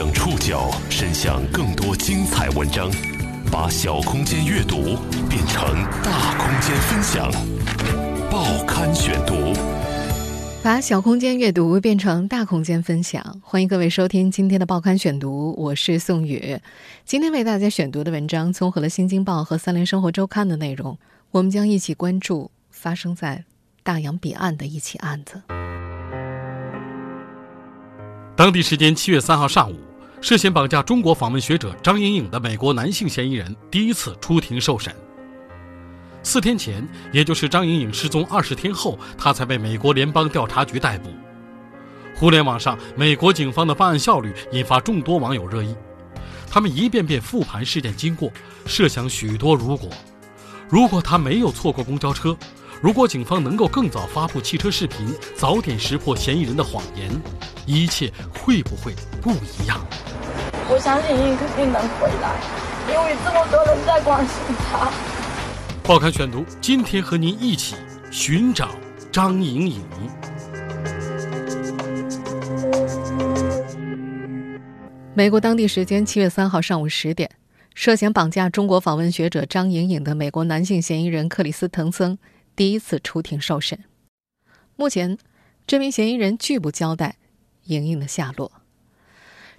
将触角伸向更多精彩文章，把小空间阅读变成大空间分享。报刊选读，把小空间阅读变成大空间分享。欢迎各位收听今天的报刊选读，我是宋宇。今天为大家选读的文章综合了《新京报》和《三联生活周刊》的内容，我们将一起关注发生在大洋彼岸的一起案子。当地时间七月三号上午，涉嫌绑架中国访问学者张莹莹的美国男性嫌疑人第一次出庭受审。四天前，也就是张莹莹失踪二十天后，他才被美国联邦调查局逮捕。互联网上，美国警方的办案效率引发众多网友热议，他们一遍遍复盘事件经过，设想许多如果：如果他没有错过公交车。如果警方能够更早发布汽车视频，早点识破嫌疑人的谎言，一切会不会不一样？我相信你肯定能回来，因为这么多人在关心他。报刊选读，今天和您一起寻找张莹莹。美国当地时间七月三号上午十点，涉嫌绑架中国访问学者张莹莹的美国男性嫌疑人克里斯滕森。第一次出庭受审，目前这名嫌疑人拒不交代莹莹的下落。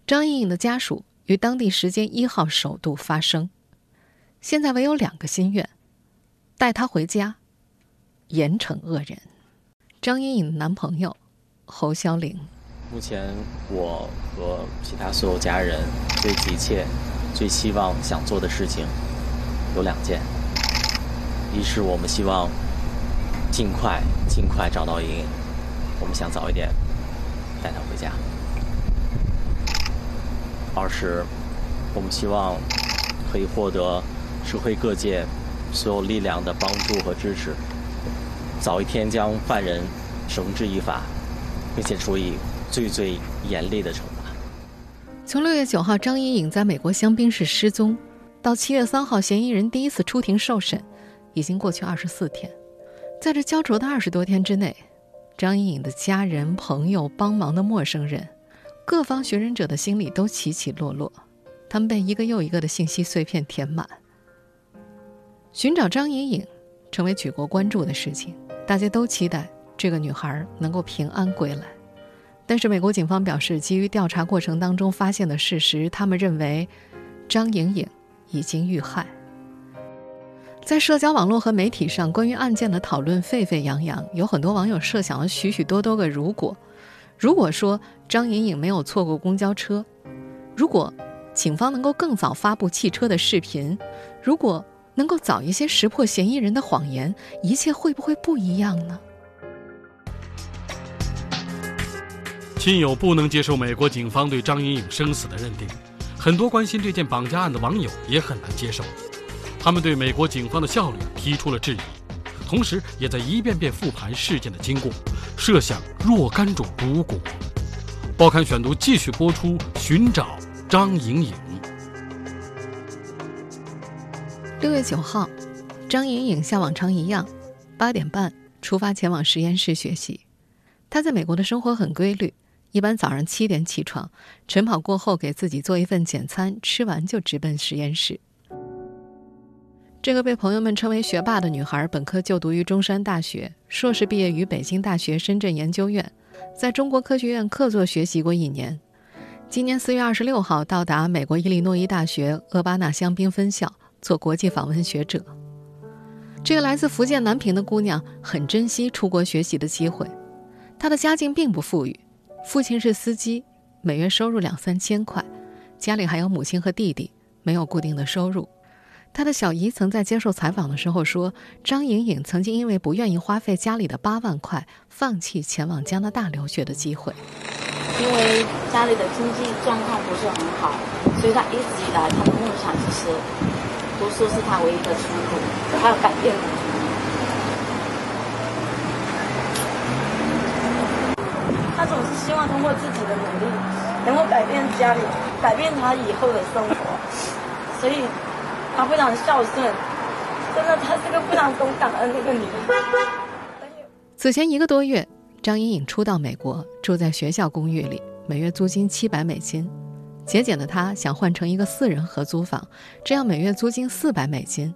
张莹莹的家属于当地时间一号首度发声，现在唯有两个心愿：带她回家，严惩恶人。张莹莹的男朋友侯潇玲，目前我和其他所有家人最急切、最希望想做的事情有两件，一是我们希望。尽快尽快找到莹莹，我们想早一点带她回家。二是，我们希望可以获得社会各界所有力量的帮助和支持，早一天将犯人绳之以法，并且处以最最严厉的惩罚。从六月九号张莹莹在美国香槟市失踪，到七月三号嫌疑人第一次出庭受审，已经过去二十四天。在这焦灼的二十多天之内，张莹莹的家人、朋友、帮忙的陌生人，各方寻人者的心里都起起落落，他们被一个又一个的信息碎片填满。寻找张莹莹，成为举国关注的事情，大家都期待这个女孩能够平安归来。但是，美国警方表示，基于调查过程当中发现的事实，他们认为张莹莹已经遇害。在社交网络和媒体上，关于案件的讨论沸沸扬扬，有很多网友设想了许许多多个如果。如果说张莹莹没有错过公交车，如果警方能够更早发布汽车的视频，如果能够早一些识破嫌疑人的谎言，一切会不会不一样呢？亲友不能接受美国警方对张莹莹生死的认定，很多关心这件绑架案的网友也很难接受。他们对美国警方的效率提出了质疑，同时也在一遍遍复盘事件的经过，设想若干种如果。报刊选读继续播出，寻找张莹莹。六月九号，张莹莹像往常一样，八点半出发前往实验室学习。她在美国的生活很规律，一般早上七点起床，晨跑过后给自己做一份简餐，吃完就直奔实验室。这个被朋友们称为“学霸”的女孩，本科就读于中山大学，硕士毕业于北京大学深圳研究院，在中国科学院客座学习过一年。今年四月二十六号到达美国伊利诺伊大学厄巴纳香槟分校做国际访问学者。这个来自福建南平的姑娘很珍惜出国学习的机会。她的家境并不富裕，父亲是司机，每月收入两三千块，家里还有母亲和弟弟，没有固定的收入。他的小姨曾在接受采访的时候说：“张莹莹曾经因为不愿意花费家里的八万块，放弃前往加拿大留学的机会。因为家里的经济状况不是很好，所以他一直以来他的梦想就是读书是他唯一的出路，他要改变。他总是希望通过自己的努力，能够改变家里，改变他以后的生活，所以。”她非常孝顺，真的，她是个非常懂感恩的一个女人。此前一个多月，张莹莹初到美国，住在学校公寓里，每月租金七百美金。节俭的她想换成一个四人合租房，这样每月租金四百美金。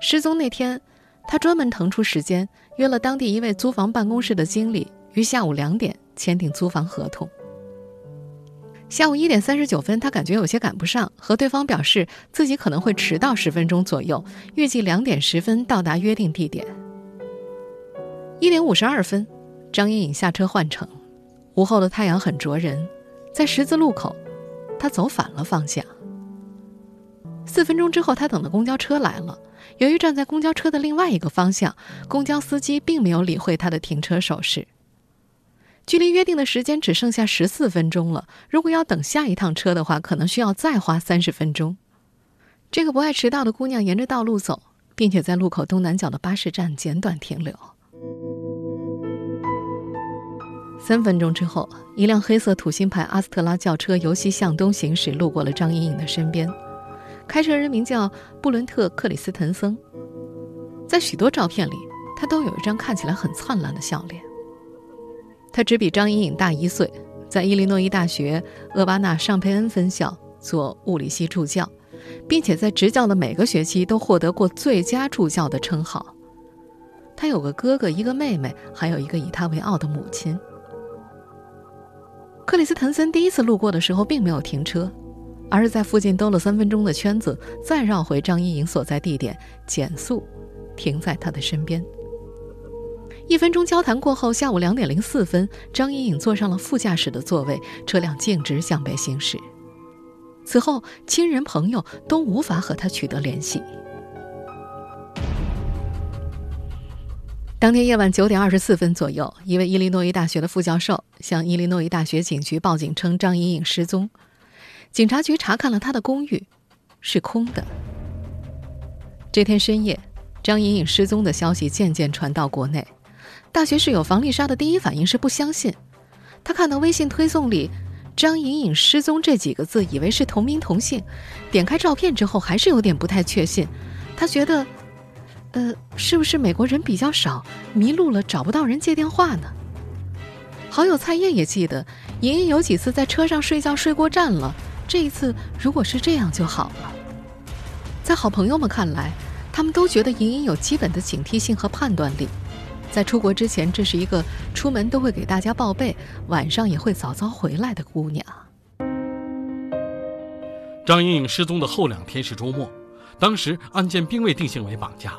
失踪那天，他专门腾出时间约了当地一位租房办公室的经理，于下午两点签订租房合同。下午一点三十九分，他感觉有些赶不上，和对方表示自己可能会迟到十分钟左右，预计两点十分到达约定地点。一点五十二分，张莹颖下车换乘。午后的太阳很灼人，在十字路口，他走反了方向。四分钟之后，他等的公交车来了。由于站在公交车的另外一个方向，公交司机并没有理会他的停车手势。距离约定的时间只剩下十四分钟了。如果要等下一趟车的话，可能需要再花三十分钟。这个不爱迟到的姑娘沿着道路走，并且在路口东南角的巴士站简短停留。三分钟之后，一辆黑色土星牌阿斯特拉轿车由西向东行驶，路过了张莹莹的身边。开车人名叫布伦特·克里斯滕森，在许多照片里，他都有一张看起来很灿烂的笑脸。他只比张莹颖大一岁，在伊利诺伊大学厄巴纳尚佩恩分校做物理系助教，并且在执教的每个学期都获得过最佳助教的称号。他有个哥哥，一个妹妹，还有一个以他为傲的母亲。克里斯滕森第一次路过的时候并没有停车，而是在附近兜了三分钟的圈子，再绕回张莹颖所在地点，减速，停在他的身边。一分钟交谈过后，下午两点零四分，张莹颖坐上了副驾驶的座位，车辆径直向北行驶。此后，亲人朋友都无法和他取得联系。当天夜晚九点二十四分左右，一位伊利诺伊大学的副教授向伊利诺伊大学警局报警称张莹颖失踪。警察局查看了他的公寓，是空的。这天深夜，张莹颖失踪的消息渐渐传到国内。大学室友房丽莎的第一反应是不相信，她看到微信推送里“张莹颖失踪”这几个字，以为是同名同姓。点开照片之后，还是有点不太确信。她觉得，呃，是不是美国人比较少，迷路了找不到人接电话呢？好友蔡燕也记得，莹莹有几次在车上睡觉睡过站了。这一次，如果是这样就好了。在好朋友们看来，他们都觉得莹莹有基本的警惕性和判断力。在出国之前，这是一个出门都会给大家报备，晚上也会早早回来的姑娘。张莹莹失踪的后两天是周末，当时案件并未定性为绑架，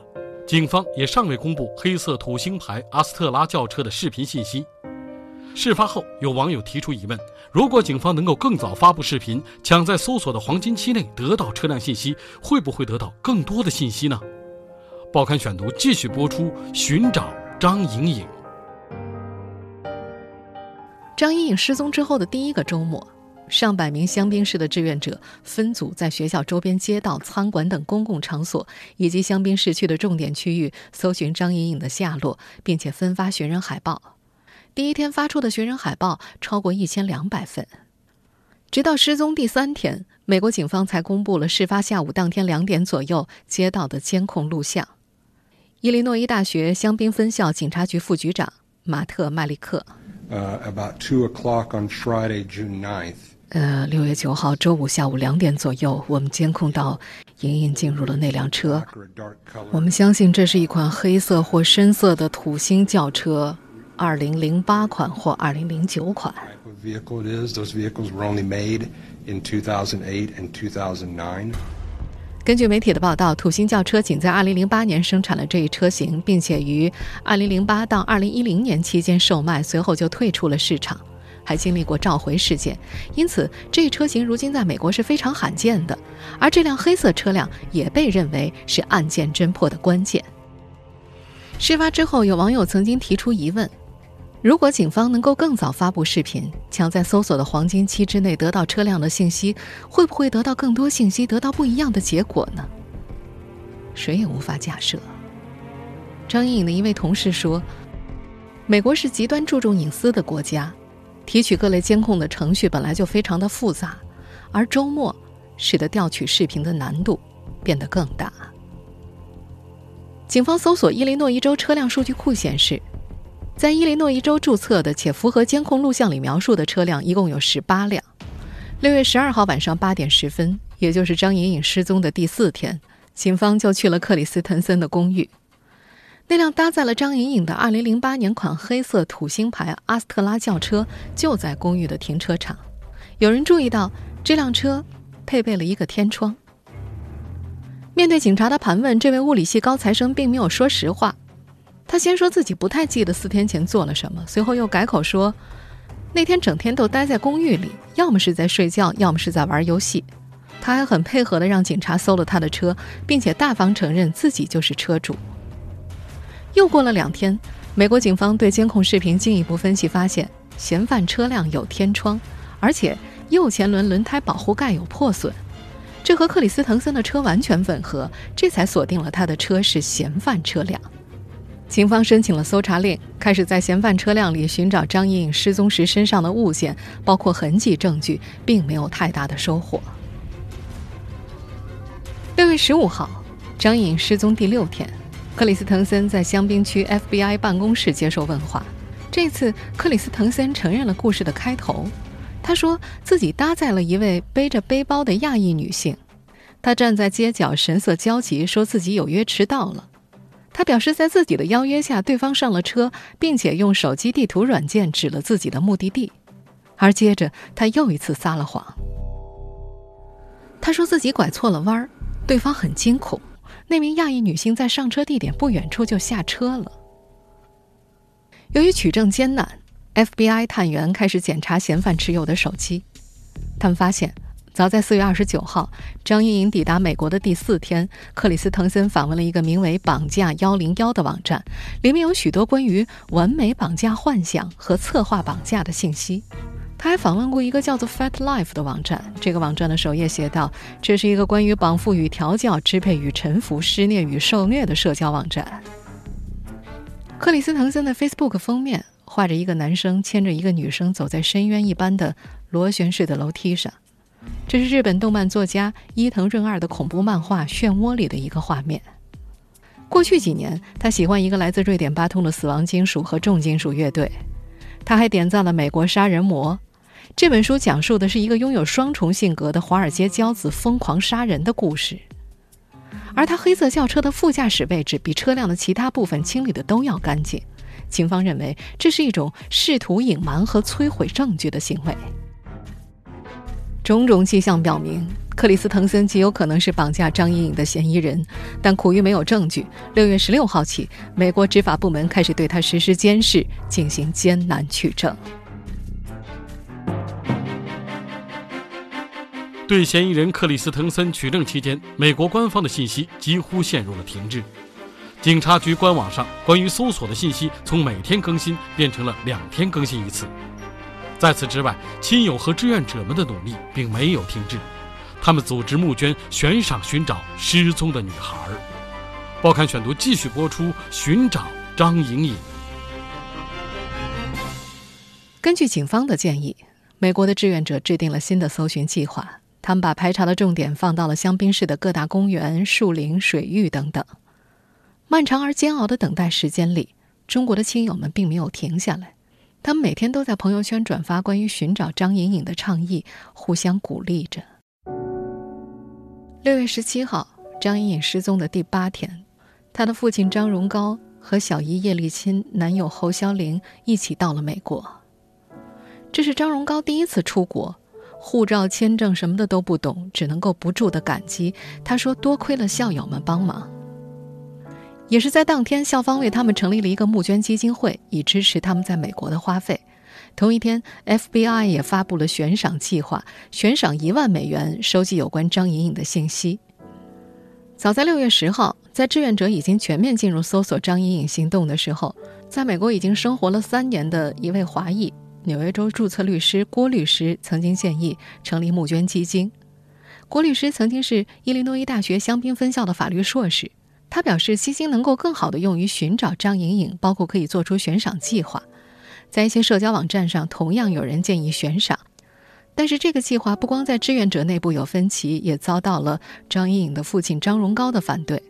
警方也尚未公布黑色土星牌阿斯特拉轿车的视频信息。事发后，有网友提出疑问：如果警方能够更早发布视频，抢在搜索的黄金期内得到车辆信息，会不会得到更多的信息呢？报刊选读继续播出，寻找。张莹颖。张莹颖失踪之后的第一个周末，上百名香槟市的志愿者分组在学校周边街道、餐馆等公共场所以及香槟市区的重点区域搜寻张莹颖的下落，并且分发寻人海报。第一天发出的寻人海报超过一千两百份。直到失踪第三天，美国警方才公布了事发下午当天两点左右街道的监控录像。伊利诺伊大学香槟分校警察局副局长马特·麦利克。呃，about two o'clock on Friday, June ninth. 呃，六月九号周五下午两点左右，我们监控到莹莹进入了那辆车。我们相信这是一款黑色或深色的土星轿车，二零零八款或二零零九款。Vehicle it is. Those vehicles were only made in 2008 and 2009. 根据媒体的报道，土星轿车仅在2008年生产了这一车型，并且于2008到2010年期间售卖，随后就退出了市场，还经历过召回事件。因此，这一车型如今在美国是非常罕见的。而这辆黑色车辆也被认为是案件侦破的关键。事发之后，有网友曾经提出疑问。如果警方能够更早发布视频，抢在搜索的黄金期之内得到车辆的信息，会不会得到更多信息，得到不一样的结果呢？谁也无法假设。张莹颖的一位同事说：“美国是极端注重隐私的国家，提取各类监控的程序本来就非常的复杂，而周末使得调取视频的难度变得更大。”警方搜索伊利诺伊州车辆数据库显示。在伊利诺伊州注册的且符合监控录像里描述的车辆一共有十八辆，六月十二号晚上八点十分，也就是张莹莹失踪的第四天，警方就去了克里斯滕森的公寓。那辆搭载了张莹莹的二零零八年款黑色土星牌阿斯特拉轿车就在公寓的停车场。有人注意到这辆车配备了一个天窗。面对警察的盘问，这位物理系高材生并没有说实话。他先说自己不太记得四天前做了什么，随后又改口说，那天整天都待在公寓里，要么是在睡觉，要么是在玩游戏。他还很配合的让警察搜了他的车，并且大方承认自己就是车主。又过了两天，美国警方对监控视频进一步分析，发现嫌犯车辆有天窗，而且右前轮轮胎保护盖有破损，这和克里斯滕森的车完全吻合，这才锁定了他的车是嫌犯车辆。警方申请了搜查令，开始在嫌犯车辆里寻找张莹颖失踪时身上的物件，包括痕迹证据，并没有太大的收获。六月十五号，张颖失踪第六天，克里斯滕森在香槟区 FBI 办公室接受问话。这次，克里斯滕森承认了故事的开头，他说自己搭载了一位背着背包的亚裔女性，他站在街角，神色焦急，说自己有约迟到了。他表示，在自己的邀约下，对方上了车，并且用手机地图软件指了自己的目的地。而接着，他又一次撒了谎。他说自己拐错了弯儿，对方很惊恐。那名亚裔女性在上车地点不远处就下车了。由于取证艰难，FBI 探员开始检查嫌犯持有的手机，他们发现。早在四月二十九号，张莹莹抵达美国的第四天，克里斯滕森访问了一个名为“绑架幺零幺”的网站，里面有许多关于完美绑架幻想和策划绑架的信息。他还访问过一个叫做 “Fat Life” 的网站，这个网站的首页写道：“这是一个关于绑缚与调教、支配与臣服、施虐与受虐的社交网站。”克里斯滕森的 Facebook 封面画着一个男生牵着一个女生走在深渊一般的螺旋式的楼梯上。这是日本动漫作家伊藤润二的恐怖漫画《漩涡》里的一个画面。过去几年，他喜欢一个来自瑞典巴通的死亡金属和重金属乐队。他还点赞了《美国杀人魔》这本书，讲述的是一个拥有双重性格的华尔街骄子疯狂杀人的故事。而他黑色轿车的副驾驶位置比车辆的其他部分清理的都要干净。警方认为这是一种试图隐瞒和摧毁证据的行为。种种迹象表明，克里斯滕森极有可能是绑架张莹莹的嫌疑人，但苦于没有证据。六月十六号起，美国执法部门开始对他实施监视，进行艰难取证。对嫌疑人克里斯滕森取证期间，美国官方的信息几乎陷入了停滞。警察局官网上关于搜索的信息，从每天更新变成了两天更新一次。在此之外，亲友和志愿者们的努力并没有停滞，他们组织募捐悬赏寻找失踪的女孩。报刊选读继续播出：寻找张莹莹。根据警方的建议，美国的志愿者制定了新的搜寻计划。他们把排查的重点放到了香槟市的各大公园、树林、水域等等。漫长而煎熬的等待时间里，中国的亲友们并没有停下来。他们每天都在朋友圈转发关于寻找张莹莹的倡议，互相鼓励着。六月十七号，张莹莹失踪的第八天，她的父亲张荣高和小姨叶丽钦、男友侯肖玲一起到了美国。这是张荣高第一次出国，护照、签证什么的都不懂，只能够不住的感激。他说：“多亏了校友们帮忙。”也是在当天，校方为他们成立了一个募捐基金会，以支持他们在美国的花费。同一天，FBI 也发布了悬赏计划，悬赏一万美元收集有关张莹莹的信息。早在六月十号，在志愿者已经全面进入搜索张莹莹行动的时候，在美国已经生活了三年的一位华裔纽约州注册律师郭律师曾经建议成立募捐基金。郭律师曾经是伊利诺伊大学香槟分校的法律硕士。他表示，基金能够更好地用于寻找张莹莹，包括可以做出悬赏计划。在一些社交网站上，同样有人建议悬赏，但是这个计划不光在志愿者内部有分歧，也遭到了张莹莹的父亲张荣高的反对。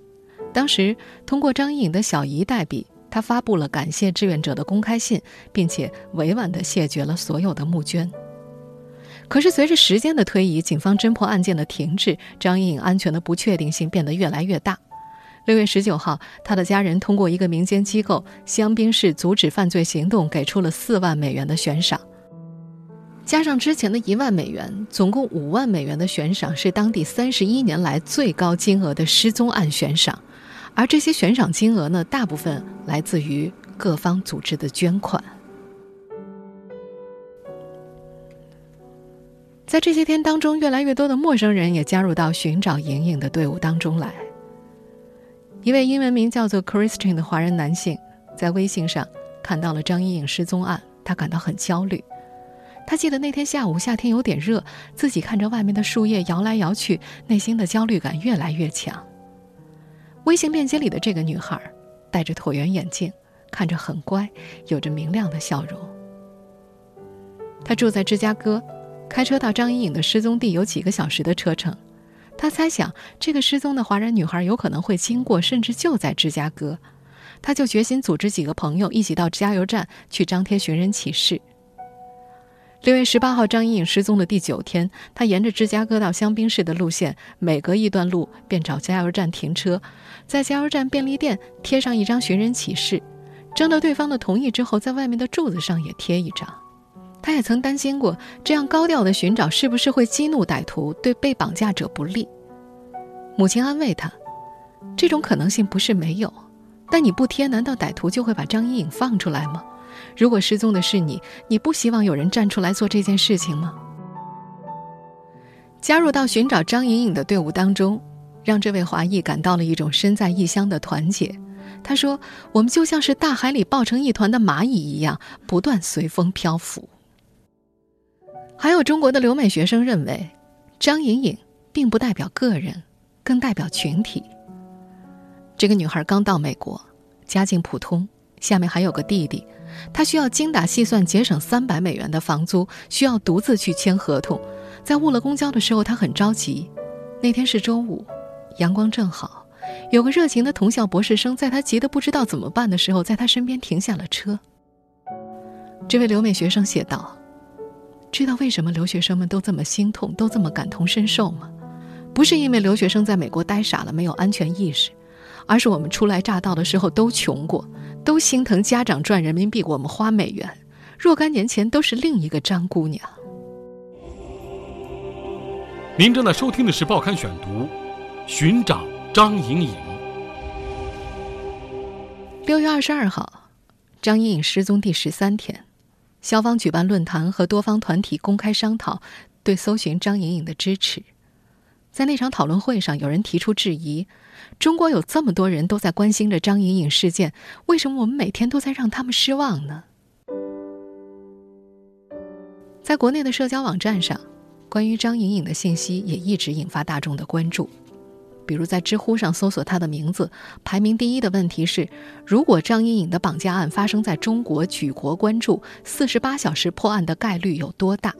当时，通过张莹莹的小姨代笔，他发布了感谢志愿者的公开信，并且委婉地谢绝了所有的募捐。可是随着时间的推移，警方侦破案件的停滞，张莹颖安全的不确定性变得越来越大。六月十九号，他的家人通过一个民间机构——香槟市阻止犯罪行动，给出了四万美元的悬赏。加上之前的一万美元，总共五万美元的悬赏是当地三十一年来最高金额的失踪案悬赏。而这些悬赏金额呢，大部分来自于各方组织的捐款。在这些天当中，越来越多的陌生人也加入到寻找莹莹的队伍当中来。一位英文名叫做 Christian 的华人男性，在微信上看到了张莹颖失踪案，他感到很焦虑。他记得那天下午，夏天有点热，自己看着外面的树叶摇来摇去，内心的焦虑感越来越强。微信链接里的这个女孩，戴着椭圆眼镜，看着很乖，有着明亮的笑容。她住在芝加哥，开车到张莹颖的失踪地有几个小时的车程。他猜想，这个失踪的华人女孩有可能会经过，甚至就在芝加哥。他就决心组织几个朋友一起到加油站去张贴寻人启事。六月十八号，张莹颖失踪的第九天，他沿着芝加哥到香槟市的路线，每隔一段路便找加油站停车，在加油站便利店贴上一张寻人启事，征得对方的同意之后，在外面的柱子上也贴一张。他也曾担心过，这样高调的寻找是不是会激怒歹徒，对被绑架者不利。母亲安慰他：“这种可能性不是没有，但你不贴，难道歹徒就会把张莹莹放出来吗？如果失踪的是你，你不希望有人站出来做这件事情吗？”加入到寻找张莹莹的队伍当中，让这位华裔感到了一种身在异乡的团结。他说：“我们就像是大海里抱成一团的蚂蚁一样，不断随风漂浮。”还有中国的留美学生认为，张莹莹并不代表个人，更代表群体。这个女孩刚到美国，家境普通，下面还有个弟弟，她需要精打细算节省三百美元的房租，需要独自去签合同。在误了公交的时候，她很着急。那天是周五，阳光正好，有个热情的同校博士生在她急得不知道怎么办的时候，在她身边停下了车。这位留美学生写道。知道为什么留学生们都这么心痛，都这么感同身受吗？不是因为留学生在美国呆傻了，没有安全意识，而是我们初来乍到的时候都穷过，都心疼家长赚人民币，我们花美元。若干年前都是另一个张姑娘。您正在收听的是《报刊选读》，寻找张莹莹。六月二十二号，张莹莹失踪第十三天。消防举办论坛和多方团体公开商讨对搜寻张莹莹的支持。在那场讨论会上，有人提出质疑：中国有这么多人都在关心着张莹莹事件，为什么我们每天都在让他们失望呢？在国内的社交网站上，关于张莹莹的信息也一直引发大众的关注。比如在知乎上搜索他的名字，排名第一的问题是：如果张莹莹的绑架案发生在中国，举国关注，四十八小时破案的概率有多大？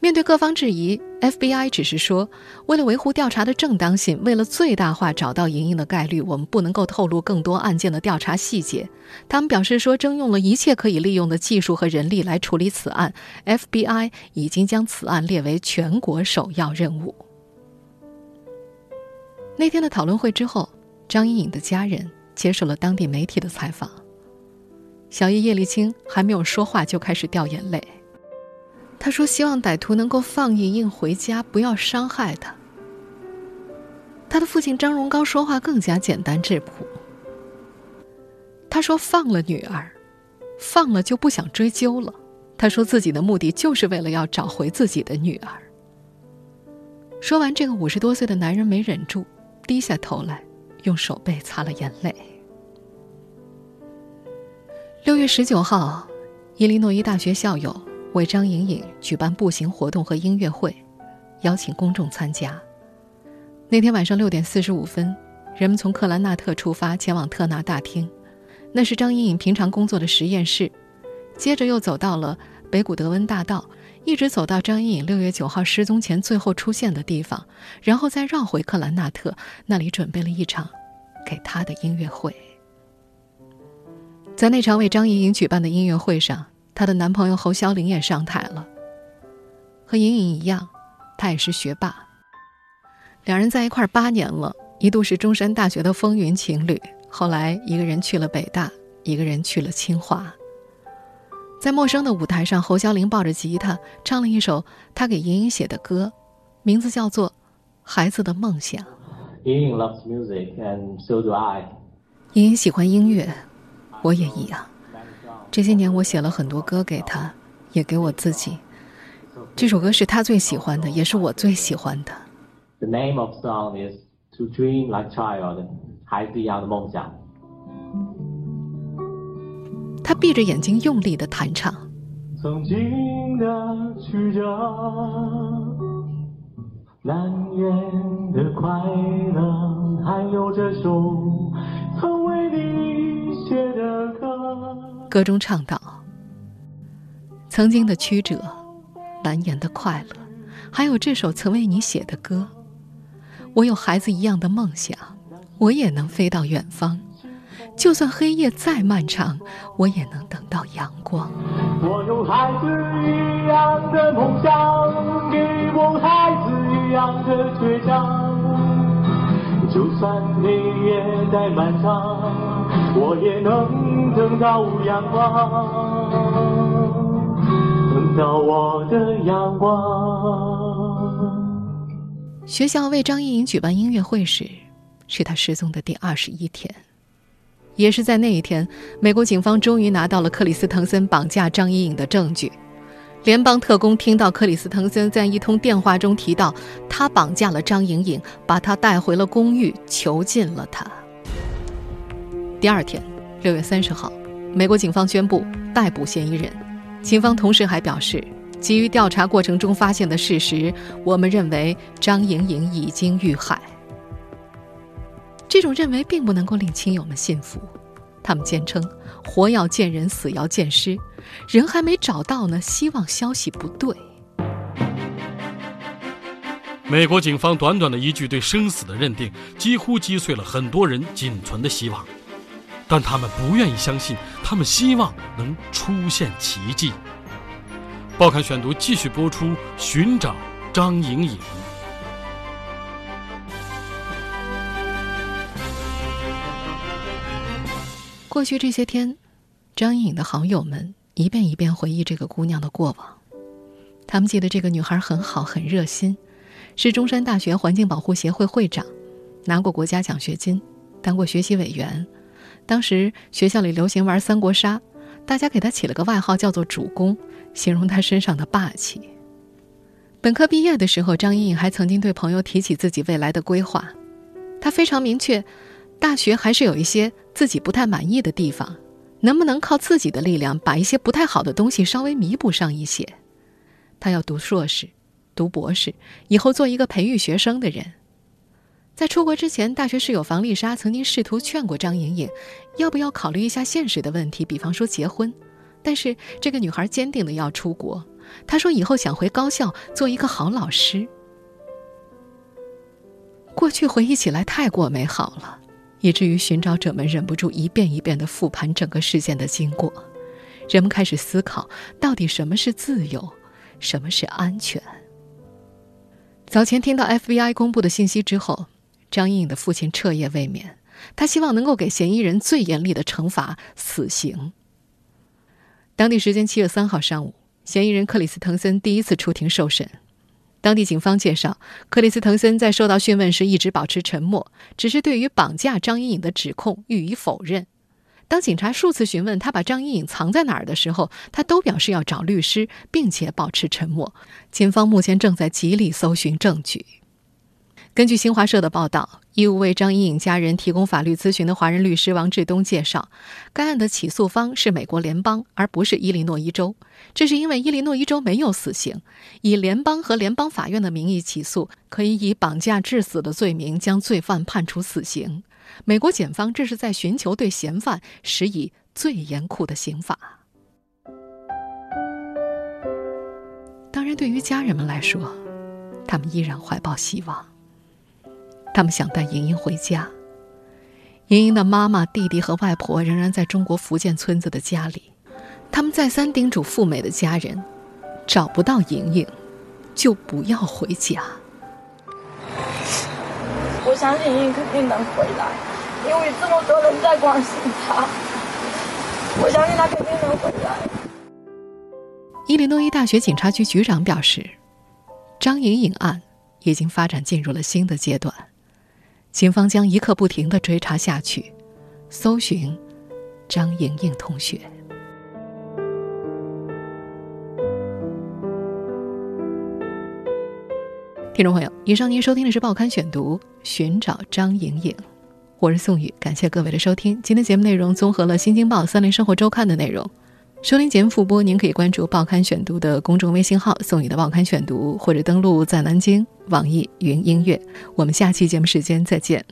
面对各方质疑，FBI 只是说，为了维护调查的正当性，为了最大化找到莹莹的概率，我们不能够透露更多案件的调查细节。他们表示说，征用了一切可以利用的技术和人力来处理此案，FBI 已经将此案列为全国首要任务。那天的讨论会之后，张莹莹的家人接受了当地媒体的采访。小叶叶丽青还没有说话就开始掉眼泪。她说：“希望歹徒能够放莹莹回家，不要伤害她。”他的父亲张荣高说话更加简单质朴。他说：“放了女儿，放了就不想追究了。”他说自己的目的就是为了要找回自己的女儿。说完，这个五十多岁的男人没忍住。低下头来，用手背擦了眼泪。六月十九号，伊利诺伊大学校友为张莹莹举办步行活动和音乐会，邀请公众参加。那天晚上六点四十五分，人们从克兰纳特出发，前往特纳大厅，那是张莹莹平常工作的实验室。接着又走到了北古德温大道。一直走到张莹莹六月九号失踪前最后出现的地方，然后再绕回克兰纳特，那里准备了一场给她的音乐会。在那场为张莹莹举办的音乐会上，她的男朋友侯潇林也上台了。和莹莹一样，他也是学霸。两人在一块儿八年了，一度是中山大学的风云情侣。后来，一个人去了北大，一个人去了清华。在陌生的舞台上，侯孝林抱着吉他唱了一首他给莹莹写的歌，名字叫做《孩子的梦想》。莹莹 loves music and so do I。莹莹喜欢音乐，我也一样。这些年，我写了很多歌给她，也给我自己。这首歌是她最喜欢的，也是我最喜欢的。The name of song is To Dream Like Child，孩子一样的梦想。他闭着眼睛用力的弹唱。曾经的曲折，难言的快乐，还有这首曾为你写的歌。歌中唱道：“曾经的曲折，难言的快乐，还有这首曾为你写的歌。我有孩子一样的梦想，我也能飞到远方。”就算黑夜再漫长，我也能等到阳光。我有孩子一样的梦想，给我孩子一样的倔强。就算黑夜再漫长，我也能等到阳光，等到我的阳光。学校为张莹颖举办音乐会时，是她失踪的第二十一天。也是在那一天，美国警方终于拿到了克里斯滕森绑架张莹莹的证据。联邦特工听到克里斯滕森在一通电话中提到，他绑架了张莹莹，把她带回了公寓，囚禁了她。第二天，六月三十号，美国警方宣布逮捕嫌疑人。警方同时还表示，基于调查过程中发现的事实，我们认为张莹莹已经遇害。这种认为并不能够令亲友们信服，他们坚称“活要见人，死要见尸”，人还没找到呢，希望消息不对。美国警方短短的一句对生死的认定，几乎击碎了很多人仅存的希望，但他们不愿意相信，他们希望能出现奇迹。报刊选读继续播出：寻找张莹莹。过去这些天，张颖颖的好友们一遍一遍回忆这个姑娘的过往。他们记得这个女孩很好，很热心，是中山大学环境保护协会会长，拿过国家奖学金，当过学习委员。当时学校里流行玩三国杀，大家给她起了个外号叫做“主公”，形容她身上的霸气。本科毕业的时候，张颖颖还曾经对朋友提起自己未来的规划，她非常明确。大学还是有一些自己不太满意的地方，能不能靠自己的力量把一些不太好的东西稍微弥补上一些？他要读硕士，读博士，以后做一个培育学生的人。在出国之前，大学室友房丽莎曾经试图劝过张莹莹，要不要考虑一下现实的问题，比方说结婚。但是这个女孩坚定的要出国，她说以后想回高校做一个好老师。过去回忆起来太过美好了。以至于寻找者们忍不住一遍一遍地复盘整个事件的经过，人们开始思考，到底什么是自由，什么是安全。早前听到 FBI 公布的信息之后，张莹莹的父亲彻夜未眠，他希望能够给嫌疑人最严厉的惩罚——死刑。当地时间七月三号上午，嫌疑人克里斯滕森第一次出庭受审。当地警方介绍，克里斯滕森在受到讯问时一直保持沉默，只是对于绑架张莹颖的指控予以否认。当警察数次询问他把张莹颖藏在哪儿的时候，他都表示要找律师，并且保持沉默。警方目前正在极力搜寻证据。根据新华社的报道，义务为张莹颖家人提供法律咨询的华人律师王志东介绍，该案的起诉方是美国联邦，而不是伊利诺伊州。这是因为伊利诺伊州没有死刑，以联邦和联邦法院的名义起诉，可以以绑架致死的罪名将罪犯判处死刑。美国检方这是在寻求对嫌犯施以最严酷的刑罚。当然，对于家人们来说，他们依然怀抱希望。他们想带莹莹回家。莹莹的妈妈、弟弟和外婆仍然在中国福建村子的家里。他们再三叮嘱赴美的家人，找不到莹莹，就不要回家。我相信莹莹肯定能回来，因为这么多人在关心她，我相信她肯定能回来。伊利诺伊大学警察局局长表示，张莹莹案已经发展进入了新的阶段，警方将一刻不停的追查下去，搜寻张莹莹同学。听众朋友，以上您收听的是《报刊选读》，寻找张莹莹，我是宋宇，感谢各位的收听。今天节目内容综合了《新京报》《三联生活周刊》的内容。收听节目复播，您可以关注《报刊选读》的公众微信号“送你的报刊选读”，或者登录在南京网易云音乐。我们下期节目时间再见。